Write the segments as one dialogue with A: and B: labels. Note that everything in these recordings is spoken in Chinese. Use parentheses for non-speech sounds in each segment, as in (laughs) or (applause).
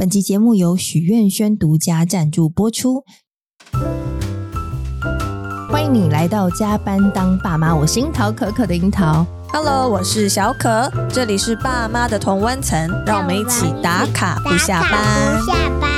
A: 本集节目由许愿轩独家赞助播出。欢迎你来到加班当爸妈，我是樱桃可可的樱桃。
B: Hello，我是小可，这里是爸妈的同温层，让我们一起打卡不下班。下班。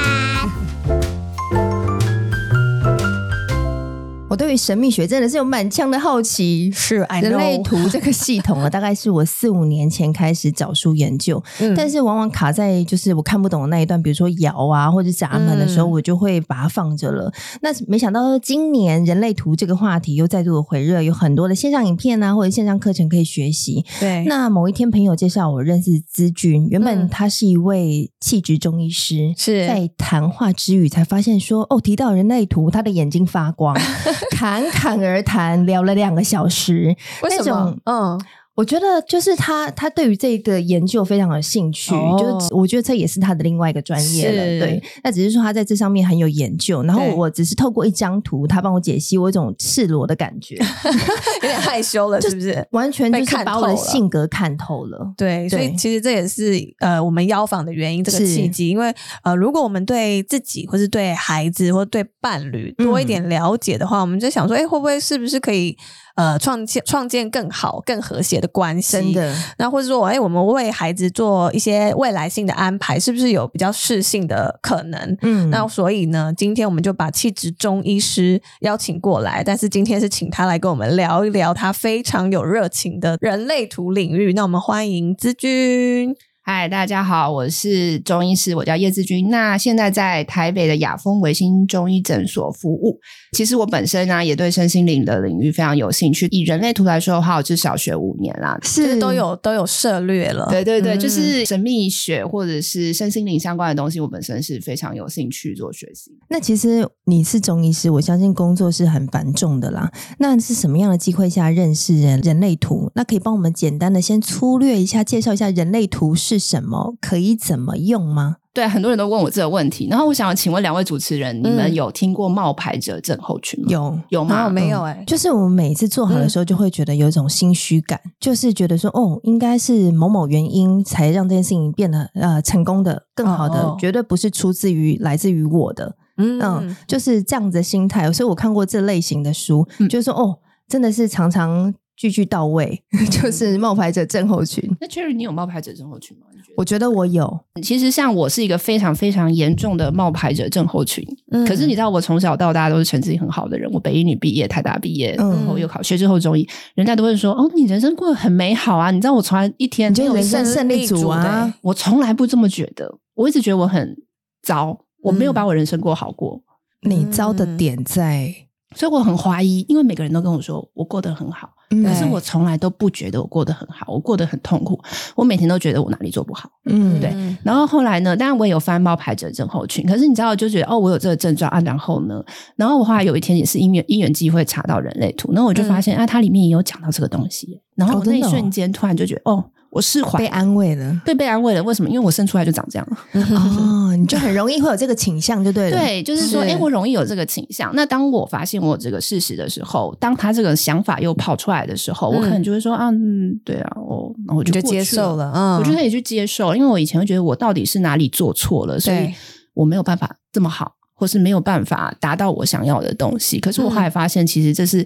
A: 我对于神秘学真的是有满腔的好奇。
B: 是，
A: 人类图这个系统啊，大概是我四五年前开始找书研究，嗯、但是往往卡在就是我看不懂的那一段，比如说爻啊或者闸门的时候，我就会把它放着了。嗯、那没想到今年人类图这个话题又再度的回热，有很多的线上影片啊或者线上课程可以学习。
B: 对，
A: 那某一天朋友介绍我认识资君，原本他是一位气质中医师，是、嗯、在谈话之余才发现说，哦，提到人类图，他的眼睛发光。(laughs) (laughs) 侃侃而谈，聊了两个小时。
B: 为什么？嗯。
A: 我觉得就是他，他对于这个研究非常有兴趣，哦、就是我觉得这也是他的另外一个专业了。对，那只是说他在这上面很有研究，然后我只是透过一张图，他帮我解析，我有一种赤裸的感觉，(laughs)
B: 有点害羞了，(laughs) 是不是？
A: 完全就是把我的性格看透了。
B: 了对，所以其实这也是呃我们邀访的原因，这个契机。是因为呃，如果我们对自己或是对孩子或对伴侣多一点了解的话，嗯、我们就想说，哎，会不会是不是可以？呃，创建创建更好、更和谐的关系，真的。那或者说，哎，我们为孩子做一些未来性的安排，是不是有比较适性的可能？嗯，那所以呢，今天我们就把气质中医师邀请过来，但是今天是请他来跟我们聊一聊他非常有热情的人类图领域。那我们欢迎资君。
C: 嗨，大家好，我是中医师，我叫叶志军。那现在在台北的雅风维新中医诊所服务。其实我本身呢、啊，也对身心灵的领域非常有兴趣。以人类图来说的话，我至少学五年啦，
B: 是都有都有涉猎了。
C: 对对对，嗯、就是神秘学或者是身心灵相关的东西，我本身是非常有兴趣做学习。
A: 那其实你是中医师，我相信工作是很繁重的啦。那是什么样的机会下认识人人类图？那可以帮我们简单的先粗略一下介绍一下人类图是什么，可以怎么用吗？
C: 对，很多人都问我这个问题，然后我想请问两位主持人，嗯、你们有听过冒牌者症候群吗？
A: 有
C: 有吗？
B: 没有哎、欸嗯，就是我们每次做好的时候，就会觉得有一种心虚感，嗯、就是觉得说，哦，应该是某某原因才让这件事情变得呃成功的、更好的，哦、绝对不是出自于来自于我的，嗯嗯，就是这样子的心态。所以我看过这类型的书，嗯、就是说，哦，真的是常常。句句到位，(laughs) 就是冒牌者症候群。
C: 那 Cherry，你有冒牌者症候群吗？
A: 我觉得我有。
C: 其实像我是一个非常非常严重的冒牌者症候群。嗯、可是你知道，我从小到大都是成绩很好的人。我北一女毕业，台大毕业，嗯、然后又考学之后中医，人家都会说：“哦，你人生过得很美好啊！”你知道，我从来一天
A: 就人生胜利组啊，
C: 我从来不这么觉得。我一直觉得我很糟，我没有把我人生过好过。
A: 嗯、你糟的点在，
C: 所以我很怀疑，因为每个人都跟我说我过得很好。可是我从来都不觉得我过得很好，我过得很痛苦。我每天都觉得我哪里做不好，嗯，对。然后后来呢，当然我也有翻冒牌者症候群。可是你知道，就觉得哦，我有这个症状啊。然后呢，然后我后来有一天也是因缘因缘机会查到人类图，然后我就发现、嗯、啊，它里面也有讲到这个东西。然后我那一瞬间突然就觉得哦。哦我释怀，
A: 被安慰了，
C: 对，被安慰了。为什么？因为我生出来就长这样。
A: 哦，你就很容易会有这个倾向，就对了。
C: 对，就是说，哎是，我容易有这个倾向。那当我发现我有这个事实的时候，当他这个想法又跑出来的时候，嗯、我可能就会说，啊，嗯，对啊，我，我就，
B: 就接受了。嗯，
C: 我就可以去接受，因为我以前会觉得我到底是哪里做错了，所以我没有办法这么好，或是没有办法达到我想要的东西。可是我后来发现，其实这是。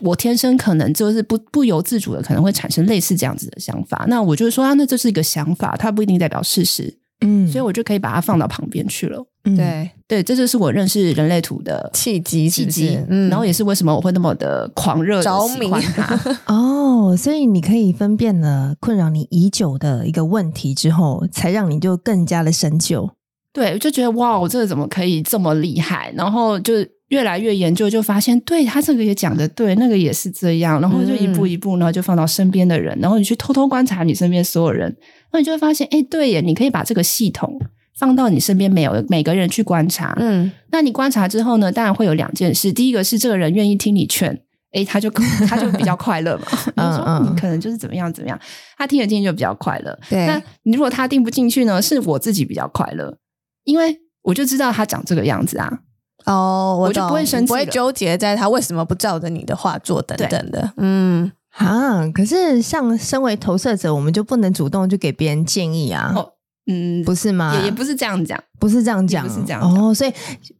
C: 我天生可能就是不不由自主的，可能会产生类似这样子的想法。那我就说啊，那这是一个想法，它不一定代表事实。嗯，所以我就可以把它放到旁边去了。
B: 嗯、对
C: 对，这就是我认识人类图的
B: 契机，契机。
C: 嗯，然后也是为什么我会那么的狂热着迷它。(laughs)
A: 哦，所以你可以分辨了困扰你已久的一个问题之后，才让你就更加的深究。
C: 对，我就觉得哇，我这个怎么可以这么厉害？然后就。越来越研究，就发现对他这个也讲的对，那个也是这样，然后就一步一步，然后就放到身边的人，然后你去偷偷观察你身边所有人，那你就会发现，哎，对耶，你可以把这个系统放到你身边，没有每个人去观察，嗯，那你观察之后呢，当然会有两件事，第一个是这个人愿意听你劝，哎，他就 (laughs) 他就比较快乐嘛，嗯 (laughs) 嗯，你可能就是怎么样怎么样，他听得进去就比较快乐，对，那你如果他听不进去呢，是我自己比较快乐，因为我就知道他长这个样子啊。
B: 哦，我，
C: 我就不会生气，
B: 不会纠结在他为什么不照着你的话做等等的。
A: 嗯，啊，可是像身为投射者，我们就不能主动去给别人建议啊。
C: 哦，嗯，
A: 不是吗？
C: 也也不是这样讲，
A: 不是这样讲，
C: 不是这样
A: 哦。所以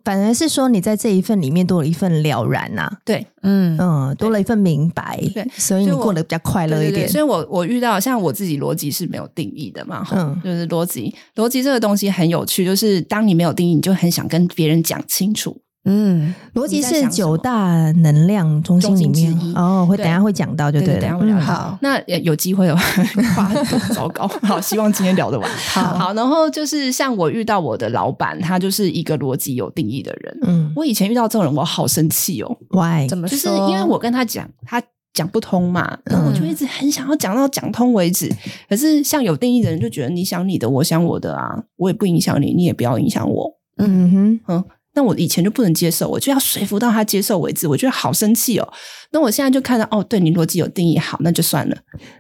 A: 反而是说，你在这一份里面多了一份了然呐、啊，
C: 对，
B: 嗯
A: 嗯，多了一份明白，
C: 对，
A: 所以你过得比较快乐一点。
C: 对对对所以我我遇到像我自己逻辑是没有定义的嘛，
A: 嗯，
C: 就是逻辑，逻辑这个东西很有趣，就是当你没有定义，你就很想跟别人讲清楚。
B: 嗯，
A: 逻辑是九大能量中心里面哦，会等下会讲到，就对了。
C: 对对等下会聊到。
A: 嗯、好，
C: 那有机会 (laughs) 的话，糟糕。好，希望今天聊得完。
A: 好，
C: 好，然后就是像我遇到我的老板，他就是一个逻辑有定义的人。嗯，我以前遇到这种人，我好生气哦。
A: Why？
B: 怎么？
C: 就是因为我跟他讲，他讲不通嘛，然后我就一直很想要讲到讲通为止。可是像有定义的人，就觉得你想你的，我想我的啊，我也不影响你，你也不要影响我。
A: 嗯哼，
C: 嗯。那我以前就不能接受，我就要说服到他接受为止，我觉得好生气哦。那我现在就看到，哦，对你逻辑有定义，好，那就算了。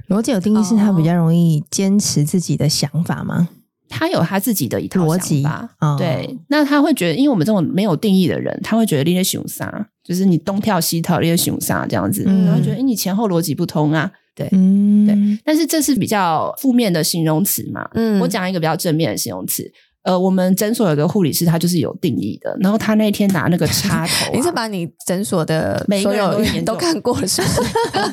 A: 逻辑有定义是他比较容易坚持自己的想法吗？
C: 他有他自己的一套
A: 逻辑
C: 吧。
A: 哦、
C: 对，那他会觉得，因为我们这种没有定义的人，他会觉得你在熊啥，就是你东跳西跳，你在熊啥这样子，嗯、然后觉得，哎你前后逻辑不通啊。对，
A: 嗯，
C: 对。但是这是比较负面的形容词嘛。嗯，我讲一个比较正面的形容词。呃，我们诊所有个护理师，他就是有定义的。然后他那天拿那个插头、啊，(laughs)
B: 你是把你诊所的
C: 每一个人
B: 都看过了，是不是？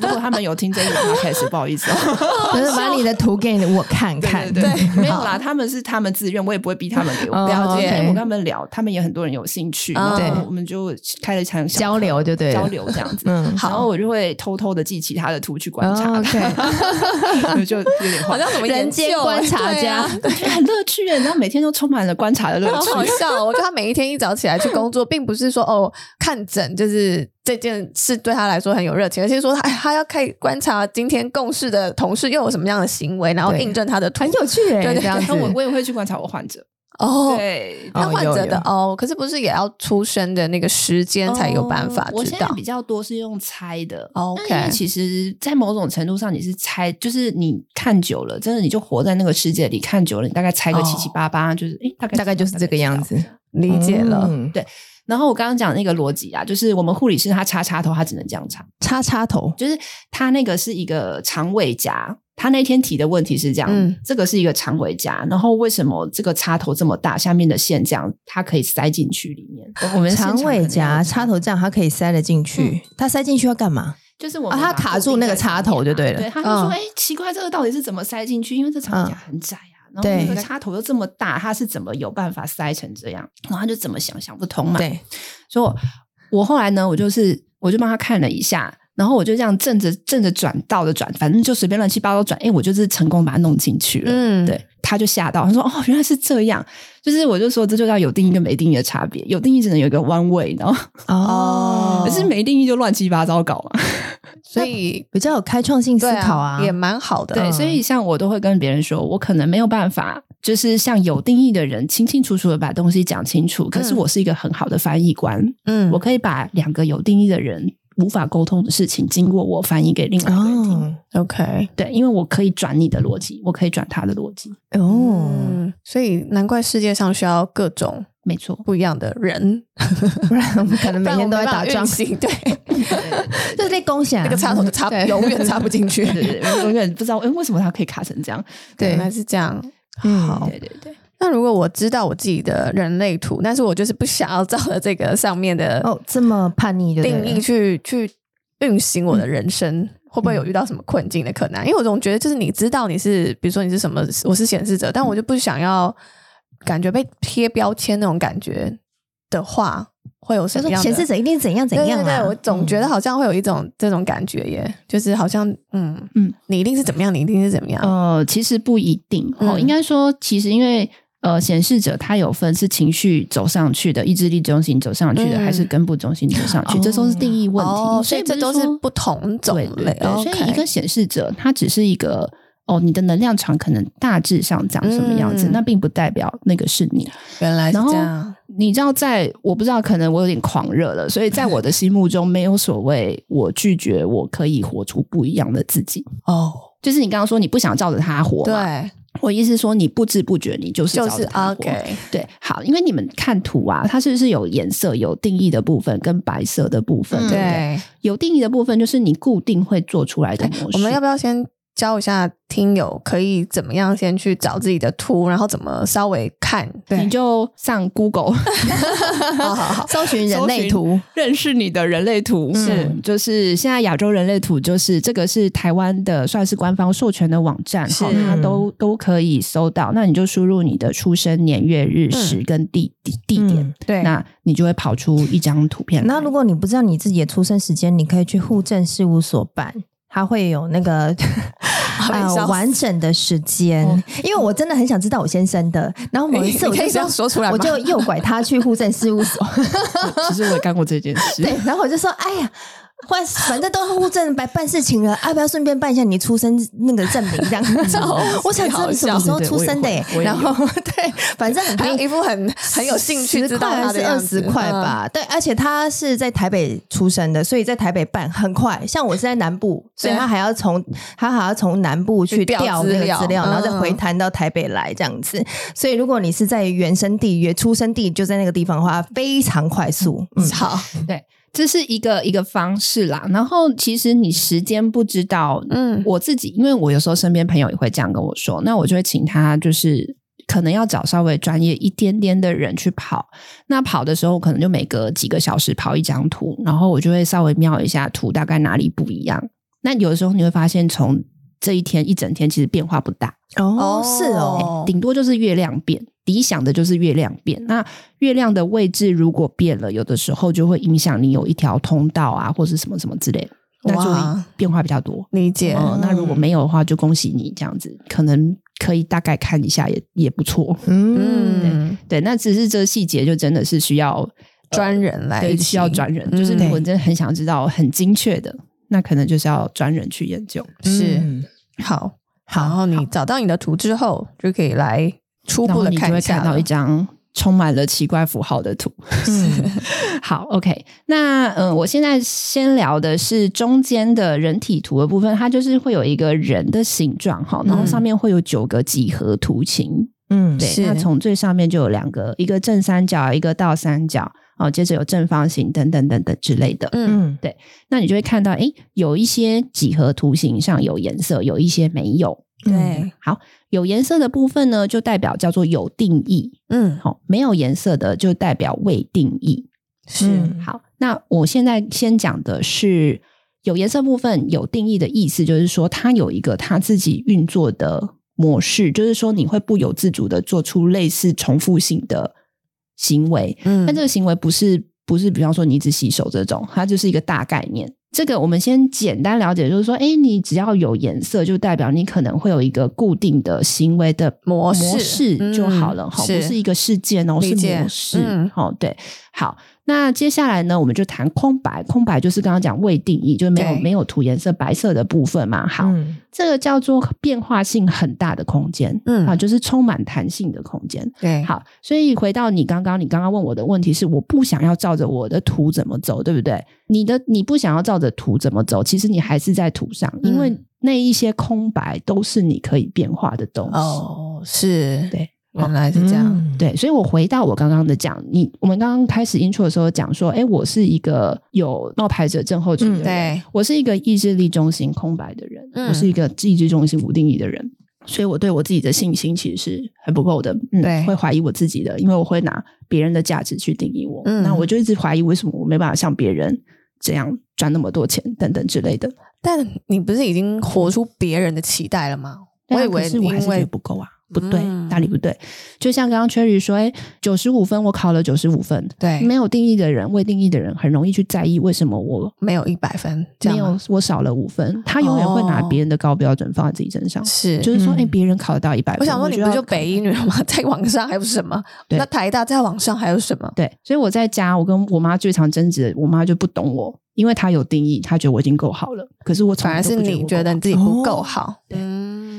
C: 如果他们有听这个 podcast，不好意思哦，(laughs)
A: 就是把你的图给我看看。
C: 对，对，对，对，没有啦，他们是他们自愿，我也不会逼他们给我了解。我跟他们聊，他们也很多人有兴趣，对，我们就开了一场
A: 交流，就对，
C: 交流这样子。嗯，好然后我就会偷偷的记其他的图去观察。
A: OK，(laughs)
C: 就有点
B: 好像什么
A: 人间观察家，
C: 很乐趣耶。然后每天都充满了观察的乐趣，
B: 好笑。我觉得他每一天一早起来去工作，并不是说哦看诊，就是这件事对他来说很有热情，而是说他他要开始观察今天共事的同事又有什么样的行为，然后印证他的图，
A: 很有趣。对，这样子，
C: 我我也会去观察我患者。
B: 哦，
C: 对，
B: 那患者的哦，可是不是也要出生的那个时间才有办法知道？
C: 我现在比较多是用猜的。
B: OK，
C: 其实，在某种程度上，你是猜，就是你看久了，真的你就活在那个世界里，看久了，你大概猜个七七八八，就是诶，大概
A: 大概就是这个样子，
B: 理解了。
C: 对。然后我刚刚讲那个逻辑啊，就是我们护理师他插插头，他只能这样插，
A: 插插头，
C: 就是他那个是一个长尾夹。他那天提的问题是这样，嗯、这个是一个长尾夹，然后为什么这个插头这么大，下面的线这样，它可以塞进去里面？
A: 我们长尾夹插头这样，它可以塞得进去，它、嗯、塞进去要干嘛？
C: 就是我
A: 们、啊、它卡住那个插头就对了。
C: 对，他就说，哎、嗯，奇怪，这个到底是怎么塞进去？因为这长尾夹很窄啊，嗯、然后那个插头又这么大，它是怎么有办法塞成这样？然后他就怎么想想不通嘛。
A: 对，
C: 所以我，我后来呢，我就是我就帮他看了一下。然后我就这样正着正着转，倒着转，反正就随便乱七八糟转，哎，我就是成功把它弄进去了。嗯，对，他就吓到，他说：“哦，原来是这样。”就是我就说，这就叫有定义跟没定义的差别。有定义只能有一个 one way，然后
A: 哦，(laughs)
C: 可是没定义就乱七八糟搞嘛。(laughs)
B: 所以
A: 比较有开创性思考啊，
B: 也蛮好的。
C: 对，所以像我都会跟别人说，我可能没有办法，就是像有定义的人清清楚楚的把东西讲清楚。可是我是一个很好的翻译官，嗯，我可以把两个有定义的人。无法沟通的事情，经过我翻译给另外一个人听。
A: Oh, OK，
C: 对，因为我可以转你的逻辑，我可以转他的逻辑。
A: 哦、oh.
B: 嗯，所以难怪世界上需要各种
C: 没错
B: 不一样的人，
A: 不然我们可能 (laughs) 每天都在打仗。
B: 对，
A: 就是在共享
B: 那个插头就插，永远插不进去，
C: 对对对，永远不知道哎，为什么它可以卡成这样？
B: 对，原来是这样。
A: 嗯，
B: 好，
C: 对对对。
B: 那如果我知道我自己的人类图，但是我就是不想要照着这个上面的
A: 哦这么叛逆的
B: 定义去去。运行我的人生，嗯、会不会有遇到什么困境的可能？嗯、因为我总觉得，就是你知道你是，比如说你是什么，我是显示者，但我就不想要感觉被贴标签那种感觉的话，会有什么样的？
A: 显示者一定怎样怎样、啊？
B: 对对对，我总觉得好像会有一种、嗯、这种感觉耶，就是好像嗯嗯，你一定是怎么样，你一定是怎么样？
C: 呃，其实不一定哦，应该说，其实因为。呃，显示者他有分是情绪走上去的，意志力中心走上去的，嗯、还是根部中心走上去？哦、这都是定义问题，
B: 哦、所以这都是不同种
C: 类。对对对所以一个显示者，他只是一个哦，你的能量场可能大致上长什么样子，嗯、那并不代表那个是你。
B: 原来是这样。
C: 你知道在，在我不知道，可能我有点狂热了，所以在我的心目中，没有所谓我拒绝，我可以活出不一样的自己。
B: 哦，
C: 就是你刚刚说你不想照着他活，
B: 对。
C: 我意思是说，你不知不觉，你就是
B: 就是 OK，
C: 对，好，因为你们看图啊，它是不是有颜色、有定义的部分跟白色的部分？对，有定义的部分就是你固定会做出来的模式。
B: 我们要不要先教一下听友可以怎么样先去找自己的图，然后怎么稍微看？对，
C: 你就上 Google，
B: 好 (laughs) 好好，(laughs)
A: 搜寻人类图，
C: 认识你的人类图。是，嗯、就是现在亚洲人类图，就是这个是台湾的算是官方授权的网站，好，它都都可以搜到。那你就输入你的出生年月日时跟地地、嗯、地点，嗯、
B: 对，
C: 那你就会跑出一张图片。
A: 那如果你不知道你自己的出生时间，你可以去户政事务所办。他会有那个 (laughs) 呃完整的时间，因为我真的很想知道我先生的。然后某一次 (laughs) 我就
B: 这样说出来，
A: 我就诱拐他去户政事务所。(laughs)
C: 其实我也干过这件事。
A: 对，然后我就说：“哎呀。”或反正都户政办办事情了，(laughs) 要不要顺便办一下你出生那个证明？这样子，(laughs) 我想知道你什么时候出生的耶。然后 (laughs) 对，反正
B: 还有一副很很有兴趣知道他的
A: 二十块吧。对，而且他是在台北出生的，所以在台北办很快。像我是在南部，所以他还要从他还要从南部去调那个资料，然后再回弹到台北来这样子。所以如果你是在原生地、原出生地就在那个地方的话，非常快速。
B: 嗯，好，
C: 对。这是一个一个方式啦，然后其实你时间不知道，嗯，我自己因为我有时候身边朋友也会这样跟我说，那我就会请他就是可能要找稍微专业一点点的人去跑，那跑的时候可能就每隔几个小时跑一张图，然后我就会稍微瞄一下图大概哪里不一样，那有的时候你会发现从这一天一整天其实变化不大
A: 哦，是哦，
C: 顶多就是月亮变。理想的就是月亮变，那月亮的位置如果变了，有的时候就会影响你有一条通道啊，或是什么什么之类的，那就会变化比较多。
B: 理解。
C: 嗯，那如果没有的话，就恭喜你这样子，可能可以大概看一下也也不错。嗯，对对，那只是这个细节就真的是需要
B: 专人来，
C: 对，需要专人。就是如果真的很想知道很精确的，那可能就是要专人去研究。
B: 是，好，好，然后你找到你的图之后，就可以来。初步的看，你就会看到一张
C: 充满了奇怪符号的图。嗯，(laughs) 好，OK。那嗯，我现在先聊的是中间的人体图的部分，它就是会有一个人的形状哈，然后上面会有九个几何图形。嗯，对。是那从最上面就有两个，一个正三角，一个倒三角，哦，接着有正方形等等等等之类的。嗯，对。那你就会看到，诶，有一些几何图形上有颜色，有一些没有。
B: 对，
C: 嗯，好。有颜色的部分呢，就代表叫做有定义，嗯，好，没有颜色的就代表未定义，
B: 是，
C: 好。那我现在先讲的是有颜色部分，有定义的意思就是说，它有一个它自己运作的模式，就是说你会不由自主的做出类似重复性的行为，嗯，但这个行为不是不是，比方说你一直洗手这种，它就是一个大概念。这个我们先简单了解，就是说，哎，你只要有颜色，就代表你可能会有一个固定的行为的模式，模式就好了，哈、嗯，不是。一个事件哦，是模式，哦、嗯，对，好。那接下来呢，我们就谈空白。空白就是刚刚讲未定义，就是没有没有涂颜色白色的部分嘛。好，嗯、这个叫做变化性很大的空间，嗯，啊，就是充满弹性的空间。
B: 对，
C: 好，所以回到你刚刚，你刚刚问我的问题是，我不想要照着我的图怎么走，对不对？你的你不想要照着图怎么走，其实你还是在图上，因为那一些空白都是你可以变化的东西。
B: 哦，是，
C: 对。
B: 原来是这样，
C: 嗯、对，所以我回到我刚刚的讲，你我们刚刚开始 intro 的时候讲说，哎，我是一个有冒牌者症候群的人，嗯、对，我是一个意志力中心空白的人，嗯、我是一个意志中心无定义的人，所以我对我自己的信心其实是很不够的，嗯、对，会怀疑我自己的，因为我会拿别人的价值去定义我，嗯、那我就一直怀疑为什么我没办法像别人这样赚那么多钱等等之类的。但
B: 你不是已经活出别人的期待了吗？
C: 我以为是我还是觉得不够啊。不对，哪里不对？就像刚刚 Cherry 说，哎，九十五分，我考了九十五分。
B: 对，
C: 没有定义的人，未定义的人，很容易去在意为什么我
B: 没有一百分，
C: 没有我少了五分。他永远会拿别人的高标准放在自己身上，是，就是说，哎，别人考得到一百分，
B: 我想说，你不就北一女吗？(laughs) 在网上还有什么？那台大在网上还有什么？
C: 对，所以我在家，我跟我妈最常争执，我妈就不懂我，因为他有定义，他觉得我已经够好了。可是我反而
B: 是你觉得你自己不够好，对。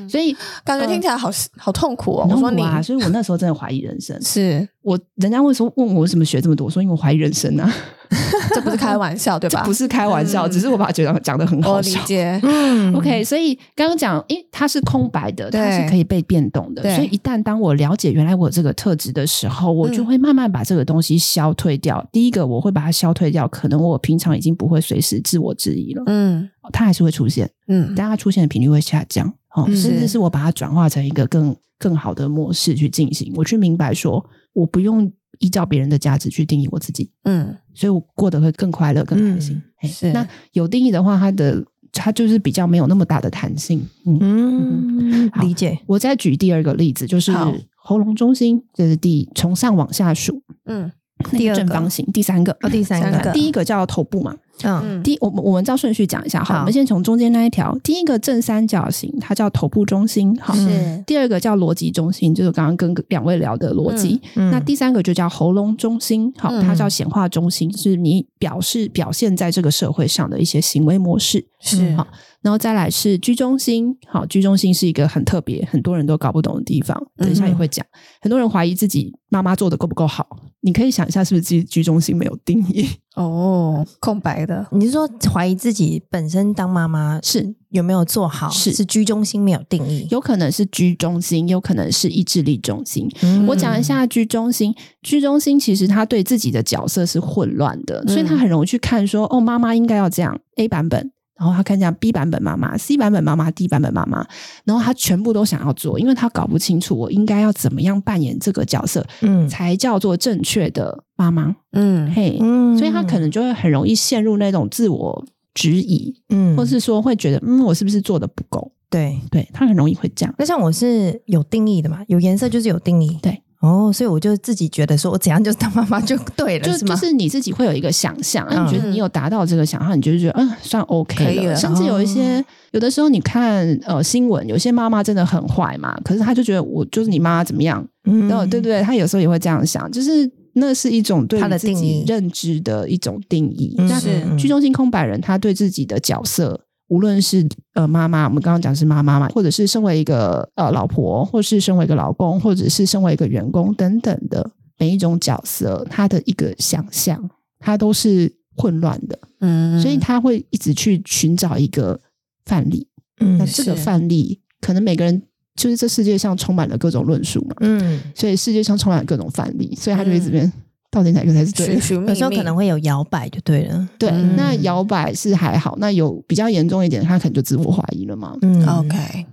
C: 所以
B: 感觉听起来好好痛苦哦。
C: 我说你啊，所以我那时候真的怀疑人生。
B: 是
C: 我人家会说问我为什么学这么多，我说因为我怀疑人生啊。(laughs)
B: 这不是开玩笑对吧？
C: 不是开玩笑，只是我把它觉得讲的很好笑。
B: 理解。
C: 嗯，OK。所以刚刚讲，诶，它是空白的，它是可以被变动的。所以一旦当我了解原来我这个特质的时候，我就会慢慢把这个东西消退掉。第一个，我会把它消退掉，可能我平常已经不会随时自我质疑了。嗯。它还是会出现，嗯，但它出现的频率会下降，哦，嗯、甚至是我把它转化成一个更更好的模式去进行，我去明白说，我不用依照别人的价值去定义我自己，嗯，所以我过得会更快乐、更开心。嗯、是那有定义的话，它的它就是比较没有那么大的弹性，嗯，
A: 嗯理解。
C: 我再举第二个例子，就是喉咙中心，这、就是第从上往下数，嗯。第二个正方形，第三个，
A: 哦，第三个，
C: 第一个叫头部嘛，嗯，第我们我们照顺序讲一下，哈，我们先从中间那一条，第一个正三角形，它叫头部中心，好，是，第二个叫逻辑中心，就是刚刚跟两位聊的逻辑，那第三个就叫喉咙中心，好，它叫显化中心，是你表示表现在这个社会上的一些行为模式，是，好，然后再来是居中心，好，居中心是一个很特别，很多人都搞不懂的地方，等一下也会讲，很多人怀疑自己妈妈做的够不够好。你可以想一下，是不是自己居中心没有定义？(laughs)
B: 哦，空白的。
A: 你是说怀疑自己本身当妈妈是有没有做好？是是居中心没有定义，
C: 有可能是居中心，有可能是意志力中心。嗯、我讲一下居中心。居中心其实他对自己的角色是混乱的，嗯、所以他很容易去看说，哦，妈妈应该要这样 A 版本。然后他看见 B 版本妈妈、C 版本妈妈、D 版本妈妈，然后他全部都想要做，因为他搞不清楚我应该要怎么样扮演这个角色，嗯，才叫做正确的妈妈，嗯，嘿，嗯，所以他可能就会很容易陷入那种自我质疑，嗯，或是说会觉得，嗯，我是不是做的不够？
A: 对，
C: 对，他很容易会这样。
A: 那像我是有定义的嘛，有颜色就是有定义，
C: 对。
A: 哦，所以我就自己觉得说，我怎样就当妈妈就对了，
C: 就是就是你自己会有一个想象，嗯、你觉得你有达到这个想象，你就觉得嗯，算 OK 了。甚至有一些，哦、有的时候你看呃新闻，有些妈妈真的很坏嘛，可是她就觉得我就是你妈妈怎么样，嗯，对对对，她有时候也会这样想，就是那是一种对自己认知的一种定义。但是居中心空白人，他对自己的角色。无论是呃妈妈，我们刚刚讲是妈妈嘛，或者是身为一个呃老婆，或是身为一个老公，或者是身为一个员工等等的每一种角色，他的一个想象，他都是混乱的，嗯，所以他会一直去寻找一个范例，嗯，那这个范例可能每个人就是这世界上充满了各种论述嘛，嗯，所以世界上充满了各种范例，所以他就一直变。到底哪个才是对的？
A: 有时候可能会有摇摆，就对了。
C: 对，嗯、那摇摆是还好，那有比较严重一点，他可能就自我怀疑了嘛。
A: 嗯，OK。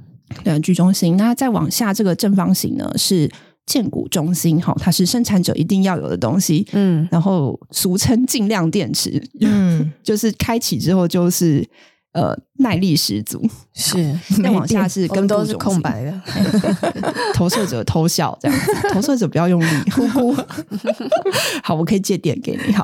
C: 对，居中心。那再往下这个正方形呢，是建股中心，哈，它是生产者一定要有的东西。嗯，然后俗称尽量电池，嗯，(laughs) 就是开启之后就是。呃，耐力十足
B: 是，(laughs)
C: 再往下是根部都是
B: 空白的，(laughs)
C: 投射者偷笑这样子，投射者不要用力，呼呼。(laughs) 好，我可以借点给你，好。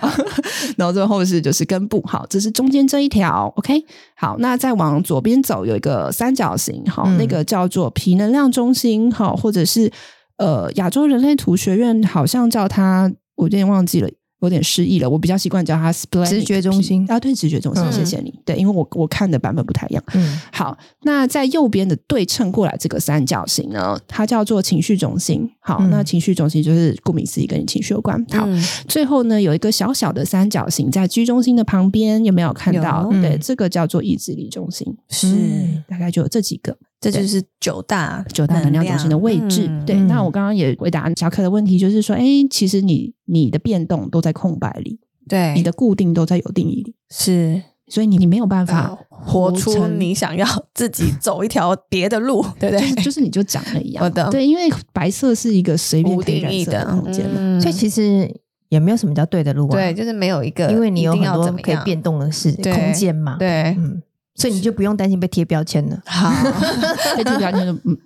C: 然后最后是就是根部，好，这是中间这一条，OK。好，那再往左边走，有一个三角形，好，嗯、那个叫做皮能量中心，好，或者是呃亚洲人类图学院好像叫它，我有点忘记了。有点失忆了，我比较习惯叫它 splenic
A: 直觉中心
C: 啊，对，直觉中心，谢谢你。嗯、对，因为我我看的版本不太一样。嗯，好，那在右边的对称过来这个三角形呢，它叫做情绪中心。好，嗯、那情绪中心就是顾名思义跟你情绪有关。好，嗯、最后呢有一个小小的三角形在居中心的旁边，有没有看到？有对，这个叫做意志力中心。是，大概就有这几个。
B: 这就是九大
C: 九大能量中心的位置。嗯、对，那我刚刚也回答小可的问题，就是说，哎，其实你你的变动都在空白里，
B: 对，
C: 你的固定都在有定义里，
B: 是，
C: 所以你你没有办法
B: 活出你想要自己走一条别的路，(laughs) 对不对？
C: 就是、就是你就长了一样，的对，因为白色是一个随便可以染色的空间嘛，
A: 嗯、所以其实也没有什么叫对的路啊，
B: 对，就是没有一个，
A: 因为你有很多可以变动的是空间嘛，
B: 对，嗯。
A: 所以你就不用担心被贴标签了。好，(laughs)
C: 被贴标签就，嗯，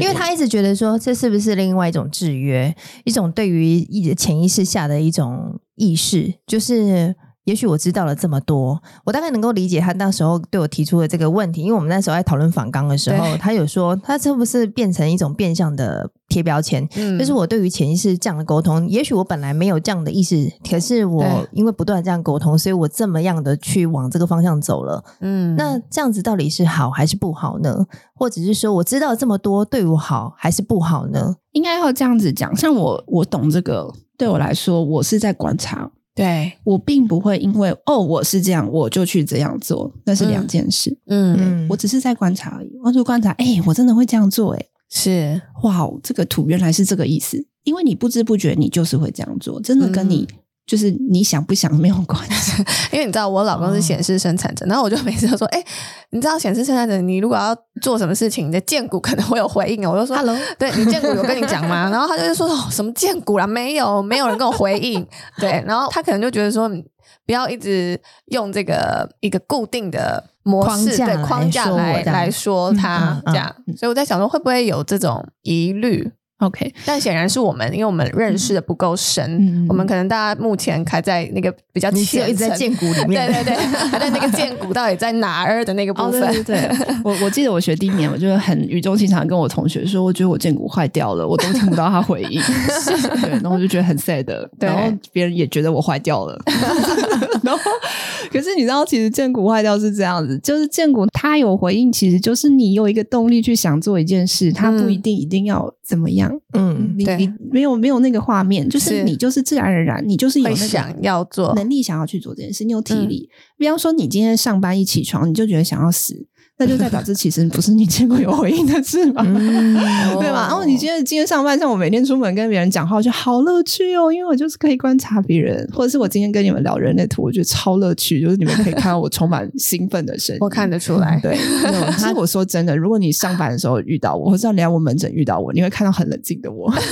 A: 因为他一直觉得说，这是不是另外一种制约，一种对于潜意识下的一种意识，就是。也许我知道了这么多，我大概能够理解他那时候对我提出的这个问题，因为我们那时候在讨论反纲的时候，他有说他是不是变成一种变相的贴标签？嗯，就是我对于潜意识这样的沟通，也许我本来没有这样的意识，可是我因为不断这样沟通，所以我这么样的去往这个方向走了。嗯，那这样子到底是好还是不好呢？或者是说我知道这么多对我好还是不好呢？
C: 应该要这样子讲，像我我懂这个，对我来说，我是在观察。
B: 对，
C: 我并不会因为哦，我是这样，我就去这样做，那是两件事。嗯，嗯，我只是在观察而已。我就观察，哎，我真的会这样做，哎，
B: 是
C: 哇，这个图原来是这个意思。因为你不知不觉，你就是会这样做，真的跟你就是你想不想没有关系，(laughs)
B: 因为你知道我老公是显示生产者，哦、然后我就每次都说，哎、欸，你知道显示生产者，你如果要做什么事情，你的荐股可能会有回应哦。我就说，Hello，对你荐股有跟你讲吗？(laughs) 然后他就说，哦，什么荐股啦，没有，没有人跟我回应。(laughs) 对，然后他可能就觉得说，不要一直用这个一个固定的模式对框架来来说他这样，所以我在想说，会不会有这种疑虑
C: ？OK，
B: 但显然是我们，因为我们认识的不够深，嗯、我们可能大家目前还在那个比较浅，
A: 一直在建骨里面，
B: 对对对，还在那个建骨到底在哪儿的那个部分。
C: 哦、对，对，对我我记得我学第一年，我就很语重心长跟我同学说，我觉得我建骨坏掉了，我都听不到他回应，(laughs) 对，然后我就觉得很 sad，然后别人也觉得我坏掉了，(laughs) (laughs) 然后可是你知道，其实荐骨坏掉是这样子，就是荐骨它有回应，其实就是你有一个动力去想做一件事，它不一定一定要怎么样。嗯，你你没有没有那个画面，就是你就是自然而然，你就是有那个
B: 想要做
C: 能力，想要去做这件事，你有体力。比方说，你今天上班一起床，你就觉得想要死。那就代表这其实不是你见过有回应的事嘛，嗯、对吧？然后你今天今天上班，像我每天出门跟别人讲话，我觉得好乐趣哦，因为我就是可以观察别人，或者是我今天跟你们聊人类图，我觉得超乐趣，就是你们可以看到我充满兴奋的声音，(laughs)
B: 我看得出来。
C: 对，其实我说真的，如果你上班的时候遇到我，或者来我门诊遇到我，你会看到很冷静的我。(laughs)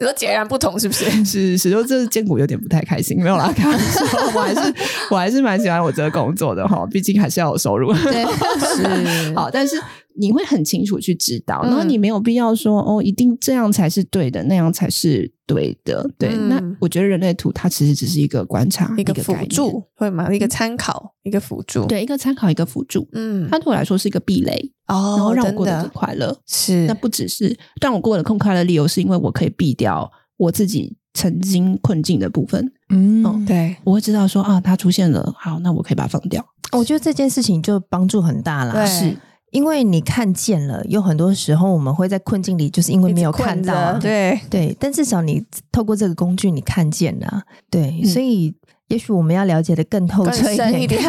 B: 你说截然不同是不是？(laughs)
C: 是是，就这荐骨有点不太开心，没有啦，开玩笑，我还是我还是蛮喜欢我这个工作的哈，毕竟还是要有收入。对，是好，但是你会很清楚去知道，然后你没有必要说哦，一定这样才是对的，那样才是对的。对，嗯、那我觉得人类图它其实只是一个观察，
B: 一个辅助，会吗？一个参考，一个辅助，
C: 对，一个参考，一个辅助。嗯，它对我来说是一个避雷。哦，然后让我过得更快乐，
B: 是。
C: 那不只是让我过得更快乐的理由，是因为我可以避掉我自己曾经困境的部分。
B: 嗯，哦、对，
C: 我会知道说啊，它出现了，好，那我可以把它放掉。
A: 我觉得这件事情就帮助很大啦，是因为你看见了，有很多时候我们会在困境里，就是因为没有看到，
B: 对
A: 对，但至少你透过这个工具，你看见了，对，嗯、所以。也许我们要了解的更透彻一点，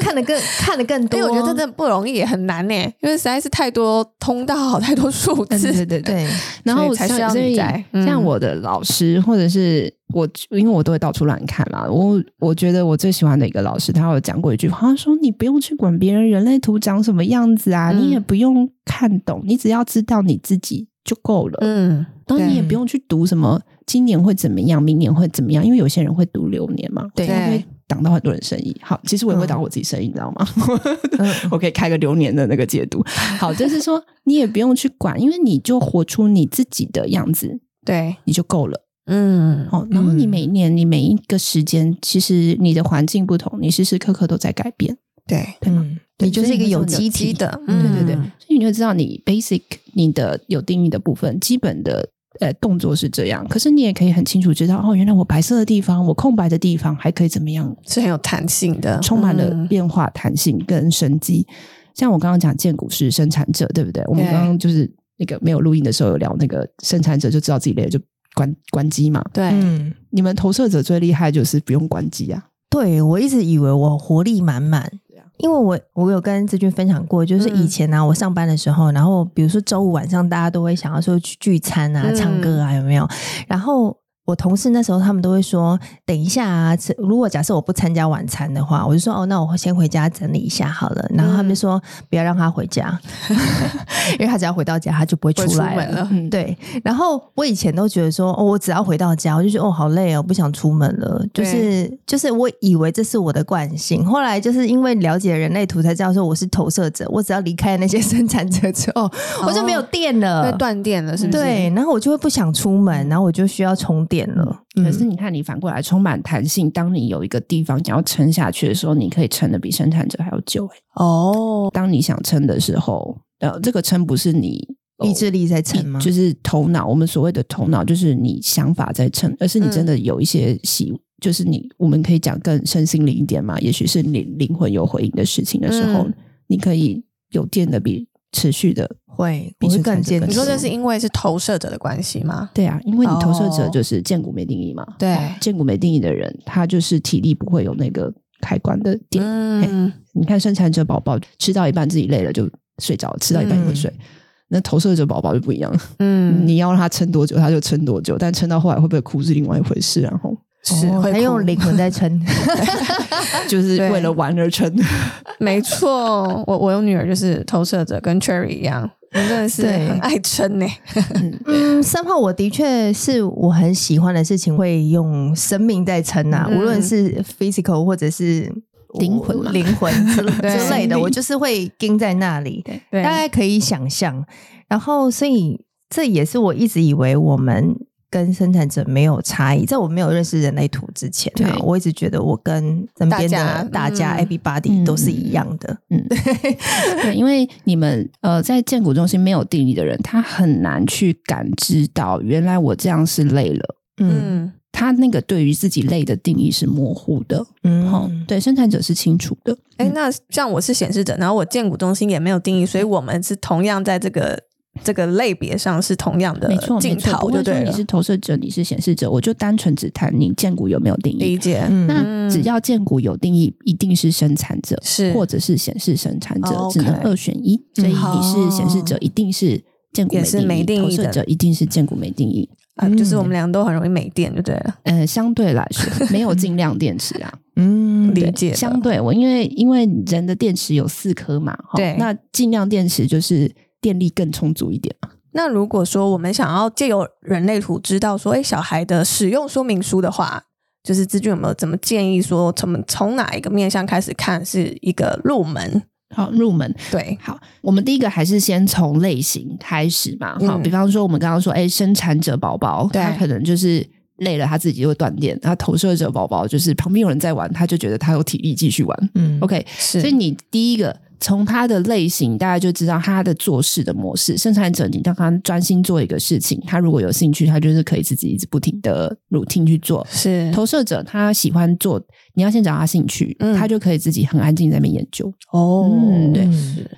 A: 看得更 (laughs) 看得更多。因为
B: 我觉得真的不容易，也很难呢，因为实在是太多通道，太多数字。
C: 对对对。(laughs) 然后才需要你在。像我的老师，或者是我，因为我都会到处乱看嘛。我我觉得我最喜欢的一个老师，他有讲过一句话，他说：“你不用去管别人人类图长什么样子啊，你也不用看懂，你只要知道你自己就够了。”嗯。然后你也不用去读什么。今年会怎么样？明年会怎么样？因为有些人会读流年嘛，对，会挡到很多人生意。好，其实我也会挡我自己生意，嗯、你知道吗？(laughs) 我可以开个流年的那个解读。好，就是说你也不用去管，因为你就活出你自己的样子，对，你就够了。嗯，好，然后你每一年，你每一个时间，其实你的环境不同，你时时刻刻都在改变，对，对吗？嗯、
A: 你就是一个有机体的，
C: 嗯、对对对，所以你就知道你 basic 你的有定义的部分，基本的。呃，动作是这样，可是你也可以很清楚知道，哦，原来我白色的地方，我空白的地方还可以怎么样？
B: 是很有弹性的，
C: 充满了变化、弹性跟生机。嗯、像我刚刚讲建骨是生产者，对不对？对，我们刚刚就是那个没有录音的时候有聊那个生产者，就知道自己累了就关关机嘛。
B: 对，嗯，
C: 你们投射者最厉害就是不用关机啊。
A: 对，我一直以为我活力满满。因为我我有跟志军分享过，就是以前呢、我上班的时候，然后比如说周五晚上，大家都会想要说去聚餐啊、唱歌啊，有没有？然后。我同事那时候他们都会说，等一下啊，如果假设我不参加晚餐的话，我就说哦，那我先回家整理一下好了。然后他们就说不要让他回家，(laughs) 因为他只要回到家他就不会出来了。对。然后我以前都觉得说，哦，我只要回到家，我就觉得哦，好累哦，不想出门了。就是就是我以为这是我的惯性，后来就是因为了解人类图才知道说我是投射者，我只要离开那些 (laughs) 生产者之后，我就没有电了，
B: 断电了，是不是？
A: 对。然后我就会不想出门，然后我就需要充电。了，
C: 可是你看，你反过来充满弹性。当你有一个地方想要撑下去的时候，你可以撑的比生产者还要久。哦，当你想撑的时候，呃，这个撑不是你
A: 意志力在撑吗？
C: 就是头脑，我们所谓的头脑，就是你想法在撑，而是你真的有一些喜，嗯、就是你我们可以讲更身心灵一点嘛。也许是你灵魂有回应的事情的时候，嗯、你可以有电的比持续的。
A: 会，比是更坚持。
B: 你说这是因为是投射者的关系吗？
C: 对啊，因为你投射者就是荐骨没定义嘛。
B: 对，
C: 荐骨没定义的人，他就是体力不会有那个开关的点。嗯，你看生产者宝宝吃到一半自己累了就睡着，吃到一半会睡。那投射者宝宝就不一样。嗯，你要让他撑多久他就撑多久，但撑到后来会不会哭是另外一回事。然后，
B: 是
A: 他用灵魂在撑。(laughs) (laughs)
C: 就是为了玩而撑。(laughs)
B: 没错，我我有女儿就是投射者，跟 Cherry 一样，我真的是爱撑呢。
A: 嗯，三号我的确是我很喜欢的事情，会用生命在撑啊，
B: 嗯
A: 无论是 physical 或者是
C: 灵魂嘛
A: 灵魂之之类的，我就是会盯在那里，
B: 对
A: 大概可以想象。然后，所以这也是我一直以为我们跟生产者没有差异，在我没有认识人类图之前我一直觉得我跟身边
B: 大家
A: 的大家
B: 嗯
A: everybody 都是一样的。(laughs)
C: 嗯，对，因为你们呃在建骨中心没有定义的人，他很难去感知到原来我这样是累了。
A: 嗯
B: 嗯
C: 他那个对于自己累的定义是模糊的，
A: 嗯
C: 哦，对，生产者是清楚的。
B: 哎，那像我是显示者，然后我建骨中心也没有定义，所以我们是同样在这个这个类别上是同样的
C: 没错，没
B: 镜
C: 错，不。你是投射者，你是显示者，我就单纯只谈你建骨有没有定义。
B: 理解，
A: 嗯
C: 那只要建骨有定义，一定是生产者，
B: 是
C: 或者是显示生产者，
B: 哦
C: 只能二选一。所以你是显示者，一定是建骨
B: 也是没定义
C: 投射者一定是建骨没定义。
B: 啊，就是我们俩都很容易没电，就对了。
C: 呃，相对来说，(laughs) 没有尽量电池啊。
A: 嗯，
B: 理解
C: 相对我因为因为人的电池有四颗嘛，齁
B: 对
C: 那尽量电池就是电力更充足一点嘛。
B: 那如果说我们想要借由人类图知道说，哎，小孩的使用说明书的话，就是资俊有没有怎么建议说，从从哪一个面向开始看是一个入门？
C: 好，入门
B: 对，
C: 好，我们第一个还是先从类型开始嘛。好，
B: 嗯
C: 比方说我们刚刚说，哎，生产者宝宝，
B: 对
C: 他可能就是累了，他自己就会断电；然后投射者宝宝就是旁边有人在玩，他就觉得他有体力继续玩。
A: 嗯
C: OK，
B: 是
C: 所以你第一个从他的类型，大家就知道他的做事的模式。生产者，你让他专心做一个事情，他如果有兴趣，他就是可以自己一直不停的 routine 去做。
B: 是
C: 投射者他喜欢做，你要先找他兴趣，
B: 嗯
C: 他就可以自己很安静在那边研究。
B: 哦
C: 嗯
B: 对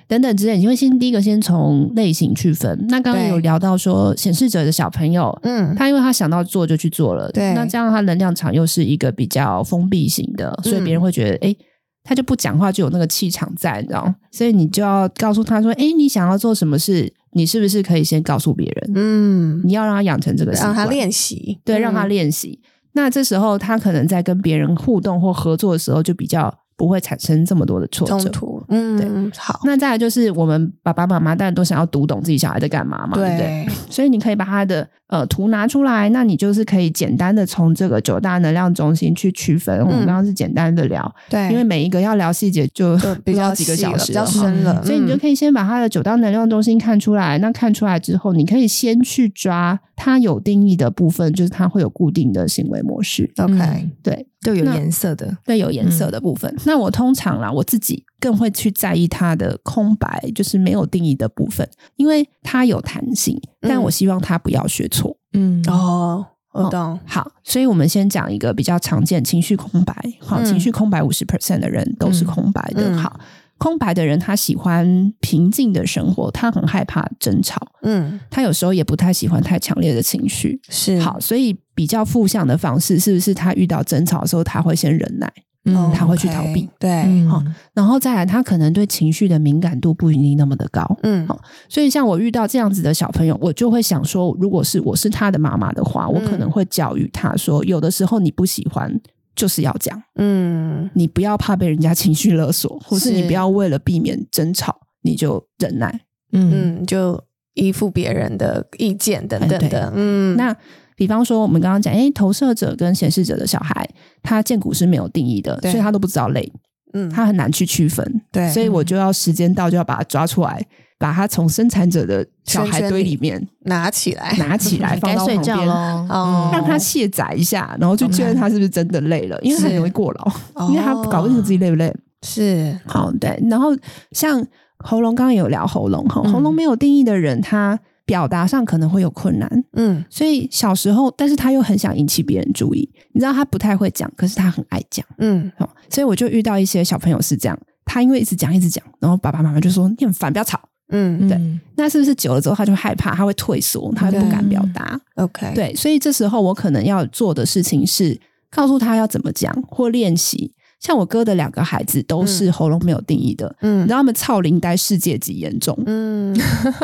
C: 等等之类，你会先第一个先从类型去分。那刚
B: 刚
C: 有聊到说，显示者的小朋友，
B: 嗯
C: 他因为他想到做就去做了，
B: 对
C: 那这样他能量场又是一个比较封闭型的，所以别人会觉得，哎、他就不讲话，就有那个气场在，你知道吗？所以你就要告诉他说，哎，你想要做什么事，你是不是可以先告诉别人？
B: 嗯，
C: 你要让他养成这个习惯，
B: 让他练习，
C: 对，
B: 嗯
C: 让他练习。那这时候他可能在跟别人互动或合作的时候，就比较不会产生这么多的挫折。
B: 冲突。嗯，好，
C: 那再来就是我们爸爸妈妈当然都想要读懂自己小孩在干嘛嘛，对不对？所以你可以把他的呃图拿出来，那你就是可以简单的从这个九大能量中心去区分。我们刚刚是简单的聊，
B: 对，
C: 因为每一个要聊细节就
B: 就比
C: 较几个小
B: 时比
C: 较
B: 深了，
C: 所以你就可以先把它的九大能量中心看出来。那看出来之后，你可以先去抓它有定义的部分，就是它会有固定的行为模式。
B: 嗯 OK，
A: 嗯
C: 对，
A: 就有颜色的，
C: 对，有颜色的部分。那我通常啦，我自己更会去在意它的空白，就是没有定义的部分，因为它有弹性，但我希望他不要学错。
A: 嗯
B: 哦，我懂，
C: 好，所以我们先讲一个比较常见情绪空白。好，
B: 嗯
C: 情绪空白五十 percent 的人都是空白的。好，空白的人他喜欢平静的生活，他很害怕争吵，
B: 嗯，
C: 他有时候也不太喜欢太强烈的情绪。
B: 是
C: 好，所以比较负向的方式，是不是他遇到争吵的时候，他会先忍耐？
A: 嗯
C: 他会去逃避。
B: 对，
A: 嗯。
C: 好然后再来，他可能对情绪的敏感度不一定那么的高，
B: 嗯。
C: 好所以像我遇到这样子的小朋友，我就会想说，如果是我是他的妈妈的话，我可能会教育他说，有的时候你不喜欢就是要讲，
B: 嗯，
C: 你不要怕被人家情绪勒索，或是
B: 是
C: 你不要为了避免争吵，你就忍耐。
A: 嗯
B: 嗯，就依附别人的意见等等的，嗯，
C: 那比方说，我们刚刚讲，哎，投射者跟显示者的小孩，他荐骨是没有定义的，所以他都不知道累，
B: 嗯，
C: 他很难去区分。
B: 对。
C: 所以我就要时间到就要把他抓出来，把他从生产者的小孩堆里面
B: 拿起来，
C: 拿起来，放 (laughs)
A: 该睡
C: 到旁边，
A: 觉喽。
B: 哦。
C: 让他卸载一下，然后就确认他是不是真的累了，因为他很容易过劳，
B: 哦。
C: 因为他搞不清楚自己累不累。
B: 是，
C: 好，对，然后像喉咙，刚刚有聊喉
A: 咙
C: 喉咙没有定义的人，他表达上可能会有困难，
B: 嗯。
C: 所以小时候，但是他又很想引起别人注意，你知道他不太会讲，可是他很爱讲。
B: 嗯，
C: 哦，所以我就遇到一些小朋友是这样，他因为一直讲一直讲，然后爸爸妈妈就说你很烦，不要吵。
B: 嗯。
C: 对。
A: 嗯。
C: 那是不是久了之后他就害怕，他会退缩，他会不敢表达
B: ？，OK，，
C: 对，所以这时候我可能要做的事情是告诉他要怎么讲，或练习像我哥的两个孩子都是喉咙没有定义的，嗯，然后他们臭龄呆世界级严重，嗯，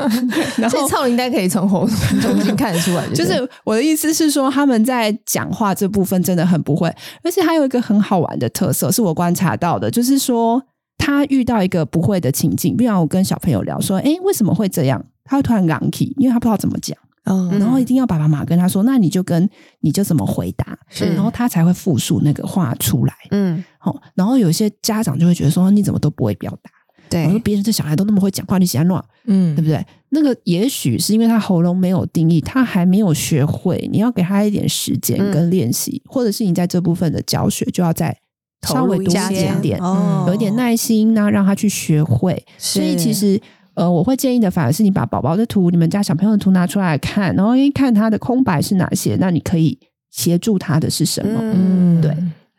C: (laughs)
A: 然后臭龄呆可以从喉咙中间看得出来，(laughs)
C: 就是我的意思是说他们在讲话这部分真的很不会，而且还有一个很好玩的特色是我观察到的，就是说他遇到一个不会的情境，比方我跟小朋友聊说，哎，为什么会这样？他会突然昂起，因为他不知道怎么讲。嗯，然后一定要爸爸妈妈跟他说，那你就跟你就怎么回答，是，然后他才会复述那个话出来。嗯，好，然后有些家长就会觉得说，你怎么都不会表达？对，我说别人这小孩都那么会讲话，你喜欢乱？嗯，对不对？那个也许是因为他喉咙没有定义，他还没有学会，你要给他一点时间跟练习，嗯、或者是你在这部分的教学就要再稍微多加点点，哦、有一点耐心，那让他去学会。所以其实。呃，我会建议的反而是你把宝宝的图、你们家小朋友的图拿出来看，然后一看他的空白是哪些，那你可以协助他的是什么？嗯，对。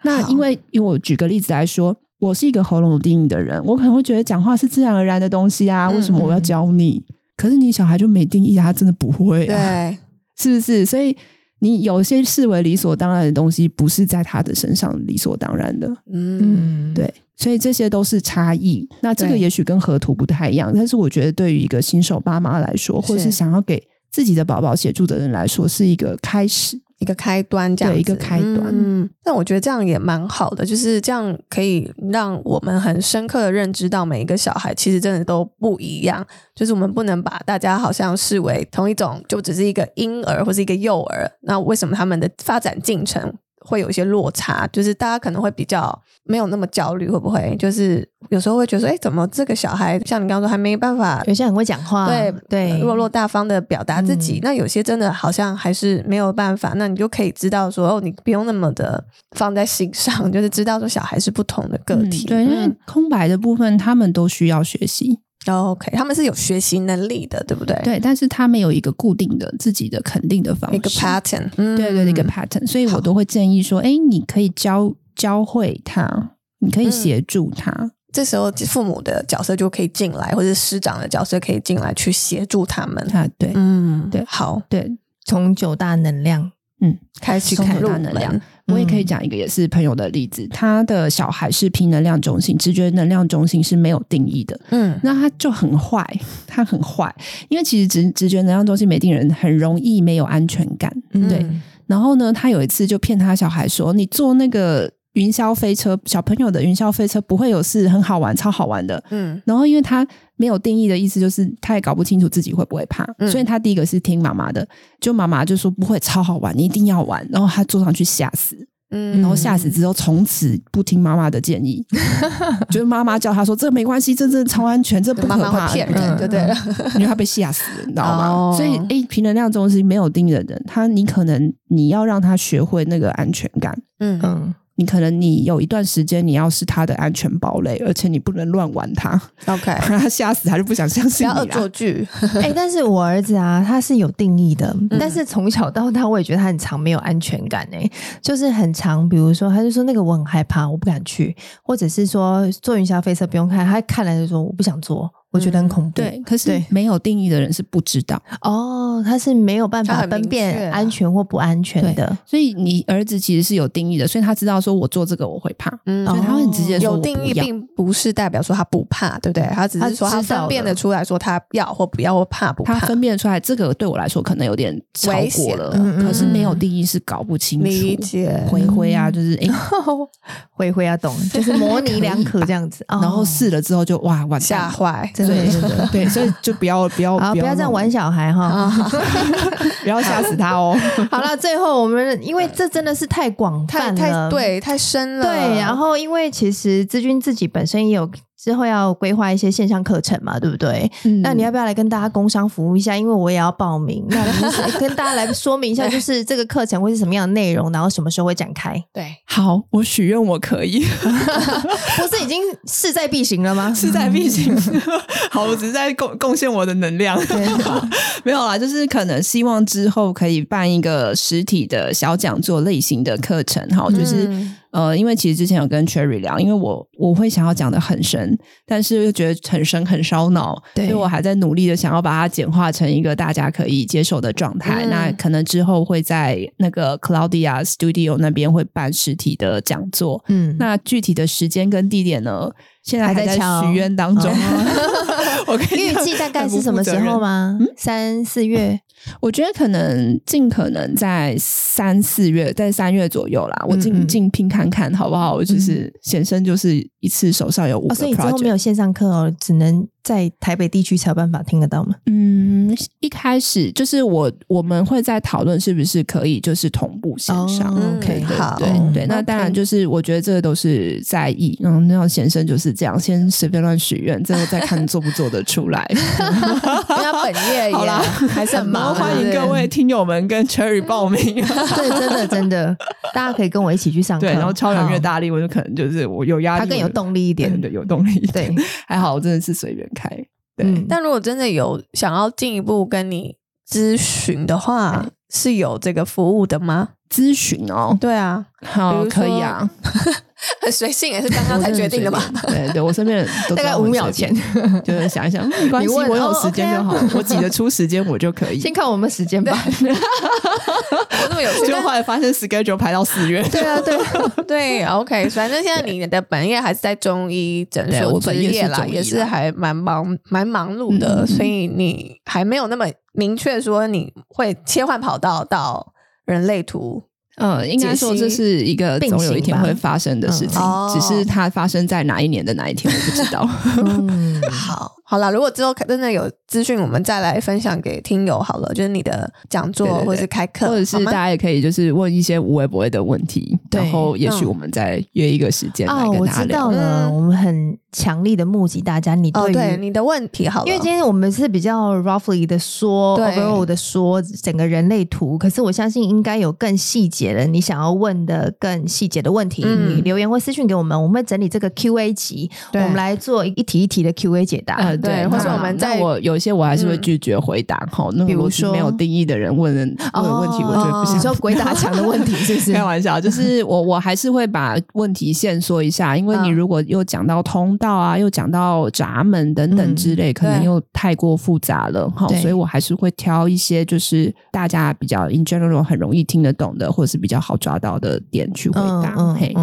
C: 那因为因为我举个例子来说，我是一个喉咙有定义的人，我可能会觉得讲话是自然而然的东西啊，为什么我要教你？嗯、可是你小孩就没定义，他真的不会、啊，对，(laughs) 是不是？所以你有些视为理所当然的东西，不是在他的身上理所当然的。嗯，对。所以这些都是差异，那这个也许跟河图不太一样，但是我觉得对于一个新手爸妈来说，或是想要给自己的宝宝协助的人来说，是一个开始，
B: 一个开端，这样
C: 对一个开端。
B: 嗯，但我觉得这样也蛮好的，就是这样可以让我们很深刻的认知到每一个小孩其实真的都不一样，就是我们不能把大家好像视为同一种，就只是一个婴儿或是一个幼儿，那为什么他们的发展进程会有一些落差，就是大家可能会比较没有那么焦虑，会不会？就是有时候会觉得说，哎，怎么这个小孩像你刚刚说还没办法，
A: 有些很会讲话，
B: 对对，落落大方的表达自己。嗯、那有些真的好像还是没有办法，那你就可以知道说，哦，你不用那么的放在心上，(laughs) 就是知道说小孩是不同的个体。
C: 嗯、对，因为空白的部分，他们都需要学习。
B: OK，他们是有学习能力的，对不对？
C: 对，但是他们有一个固定的自己的肯定的方式，
B: 一个 pattern，
C: 对对，对，一个 pattern。所以我都会建议说，哎，你可以教教会他，你可以协助他。嗯、
B: 这时候父母的角色就可以进来，或者师长的角色可以进来去协助他们。
C: 啊，对，
B: 嗯，
C: 对，
B: 好，
C: 对，
A: 从九大能量。
C: 嗯，
A: 开始看
C: 大能量，我也可以讲一个也是朋友的例子。嗯、他的小孩是频能量中心，直觉能量中心是没有定义的。嗯，那他就很坏，他很坏，因为其实直直觉能量中心没定人很容易没有安全感。嗯、对，然后呢，他有一次就骗他小孩说：“你坐那个。”云霄飞车，小朋友的云霄飞车不会有事，很好玩，超好玩的。嗯，然后因为他没有定义的意思，就是他也搞不清楚自己会不会怕，嗯、所以他第一个是听妈妈的，就妈妈就说不会，超好玩，你一定要玩。然后他坐上去吓死，嗯，然后吓死之后，从此不听妈妈的建议，(laughs) 就是妈妈叫他说这没关系，这真的超安全，这不可怕，
B: 骗人，对不对？
C: 因为他被吓死了，你知道吗？哦、所以，诶，平能量中心没有定义的人，他你可能你要让他学会那个安全感，嗯。嗯。你可能你有一段时间你要是他的安全堡垒，而且你不能乱玩他。
B: OK，(laughs)
C: 他吓死他就不想相信你。
B: 不要恶作剧。(laughs)
A: 哎、欸，但是我儿子啊，他是有定义的，嗯、但是从小到大我也觉得他很常没有安全感哎、欸，就是很常，比如说他就说那个我很害怕，我不敢去，或者是说坐云霄飞车不用看，他看了就说我不想坐。我觉得很恐怖。
C: 对，可是没有定义的人是不知道
A: 哦，他是没有办法分辨安全或不安全的。
C: 所以你儿子其实是有定义的，所以他知道说我做这个我会怕，嗯，所以他会很直接说。
B: 有定义并不是代表说他不怕，对不对？他只是说他分辨得出来说他要或不要或怕不怕。
C: 他分辨得出来这个对我来说可能有点超过了，可是没有定义是搞不清楚。
B: 理解
C: 灰灰啊，就是哎，(laughs)
A: 灰灰啊，懂，就是模棱两可这样子。(laughs)
C: 然后试了之后就哇，哇
B: 吓坏。
C: 对对，所以就不要 (laughs) 不要
A: 不要这样玩小孩哈，(laughs)
C: 不要吓死他哦。
A: 好了，最后我们因为这真的是太广泛了，
B: 对，太深了。
A: 对，然后因为其实志军自己本身也有。之后要规划一些线上课程嘛，对不对？嗯、那你要不要来跟大家工商服务一下？因为我也要报名，那跟大家来说明一下，(laughs) 就是这个课程会是什么样的内容，然后什么时候会展开？
B: 对，
C: 好，我许愿我可以，(laughs)
A: 不是已经势在必行了吗？
C: 势在必行。(laughs) 好，我只是在贡贡献我的能量，对没有啦，就是可能希望之后可以办一个实体的小讲座类型的课程，哈，就是。嗯呃，因为其实之前有跟 Cherry 聊，因为我我会想要讲的很深，但是又觉得很深很烧脑，对所以我还在努力的想要把它简化成一个大家可以接受的状态。嗯、那可能之后会在那个 Claudia Studio 那边会办实体的讲座。
A: 嗯，
C: 那具体的时间跟地点呢？现在还在许愿当中。(laughs)
A: 我预计大概是什么时候吗？三四月。
C: 我觉得可能尽可能在三四月，在三月左右啦。我尽尽拼看看好不好？我就是显身就是一次手上有五个
A: 所以之后没有线上课哦，只能在台北地区才有办法听得到吗？
C: 嗯，一开始就是我我们会在讨论是不是可以就是同步线上。
A: OK，好，
C: 对对。那当然就是我觉得这个都是在意，然后那样显生就是这样，先随便乱许愿，最后再看做不做得出来。因为
B: 他本业也还是很忙。
C: 欢迎各位听友们跟 Cherry 报名，
A: 对，真的真的，大家可以跟我一起去上课。
C: 对，然后超人越大力，我就可能就是我有压力，
A: 他更有动力一点，
C: 对，有动力一点。
A: 对，
C: 还好我真的是随缘开。对，
B: 但如果真的有想要进一步跟你咨询的话，是有这个服务的吗？
C: 咨询哦，
B: 对啊，
C: 好，可以啊。(laughs)
B: 很随性，也是刚刚才决定的嘛？
C: 对对，我身边人都
A: 大概五秒前，(laughs)
C: 就是想一想，没关系，我有时间就好，我挤得出时间，我就可以。
A: 先看我们时间吧。(laughs)
B: 我这么有趣，
C: 就后来发现 schedule 排到四月。
A: 对啊，对
B: 对，OK。反正现在你的本业还是在中医诊所职业啦，也是还蛮忙蛮忙碌的，所以你还没有那么明确说你会切换跑道到人类图。
C: 嗯，应该说这是一个总有一天会发生的事情，嗯、只是它发生在哪一年的哪一天我不知道。
B: 嗯，(laughs) 好。好了，如果之后真的有资讯，我们再来分享给听友好了。就是你的讲座或者是开课，
C: 或者是大家也可以就是问一些无微不微的问题，然后也许我们再约一个时间来跟大家聊。
A: 哦，我知道了，我们很强力的募集大家，你对
B: 对你的问题好了，
A: 因为今天我们是比较 roughly 的说，overall 的说整个人类图，可是我相信应该有更细节的，你想要问的更细节的问题，你留言或私讯给我们，我们会整理这个 Q&A 集，我们来做一题一题的 Q&A 解答。
B: 对，或者我们在
C: 我有一些我还是会拒绝回答哈。那比如说没有定义的人问的问问题，我觉得不是
A: 说鬼打 (laughs) 墙的问题，是不是？
C: 开玩笑，就是我我还是会把问题先说一下，因为你如果又讲到通道啊，又讲到闸门等等之类，可能又太过复杂了哈。所以我还是会挑一些就是大家比较 in general 很容易听得懂的，或者是比较好抓到的点去回答。嘿，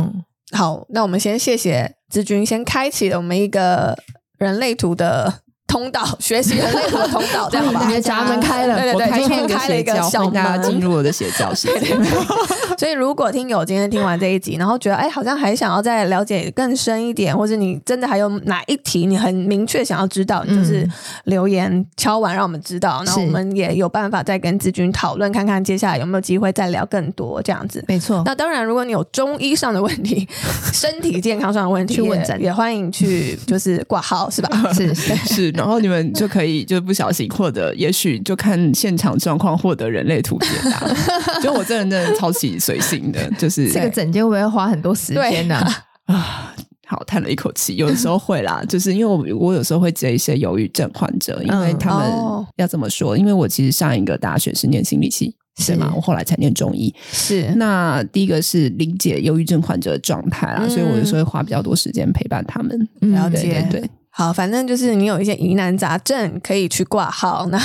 B: 好，那我们先谢谢志军，先开启了我们一个人类图的。通道学习人类图的通道，(laughs) 这样吧？
A: 你的闸门开了，
B: 对对对，今天开了一个小门，
C: 进入我的邪教世界。(laughs)
B: 所以，如果听友今天听完这一集，然后觉得哎，好像还想要再了解更深一点，或者你真的还有哪一题你很明确想要知道，就是留言敲完让我们知道，那我们也有办法再跟子君讨论，看看接下来有没有机会再聊更多这样子。
A: 没错。
B: 那当然，如果你有中医上的问题、身体健康上的问题，去问诊也欢迎去就是挂号，是吧？
A: 是是是。(laughs)
C: 然后你们就可以就不小心获得，也许就看现场状况获得人类图解答。(laughs) 就我这人真的超级随性的，就是
A: 这个整间会不会花很多时间呢？(laughs)
C: 啊，好，叹了一口气。有的时候会啦，(laughs) 就是因为我我有时候会接一些忧郁症患者，因为他们要这么说，因为我其实上一个大学是念心理系，是吗？我后来才念中医。
B: 是
C: 那第一个是理解忧郁症患者的状态啦，所以我有时候会花比较多时间陪伴他们。
B: 了解，
C: 对。
B: 好，反正就是你有一些疑难杂症可以去挂号。那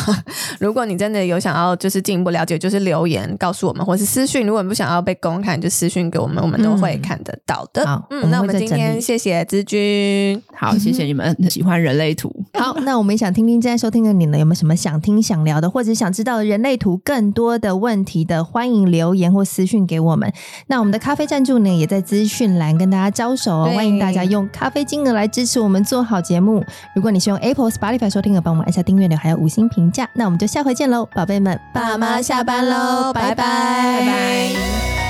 B: 如果你真的有想要就是进一步了解，就是留言告诉我们，或是私讯。如果你不想要被公开，就私讯给我们，我们都会看得到的。
A: 好，
B: 嗯，那我们今天谢谢姿君，
C: 好，谢谢你们喜欢人类图。
A: 好，那我们想听听正在收听的你呢，有没有什么想听想聊的，或者想知道人类图更多的问题的，欢迎留言或私讯给我们。那我们的咖啡赞助呢，也在资讯栏跟大家招手哦，欢迎大家用咖啡金额来支持我们做好节目。如果你是用 Apple、Spotify 收听的，帮我们按下订阅钮，还有五星评价。那我们就下回见喽，宝贝们，
B: 爸妈下班喽，拜拜。拜拜。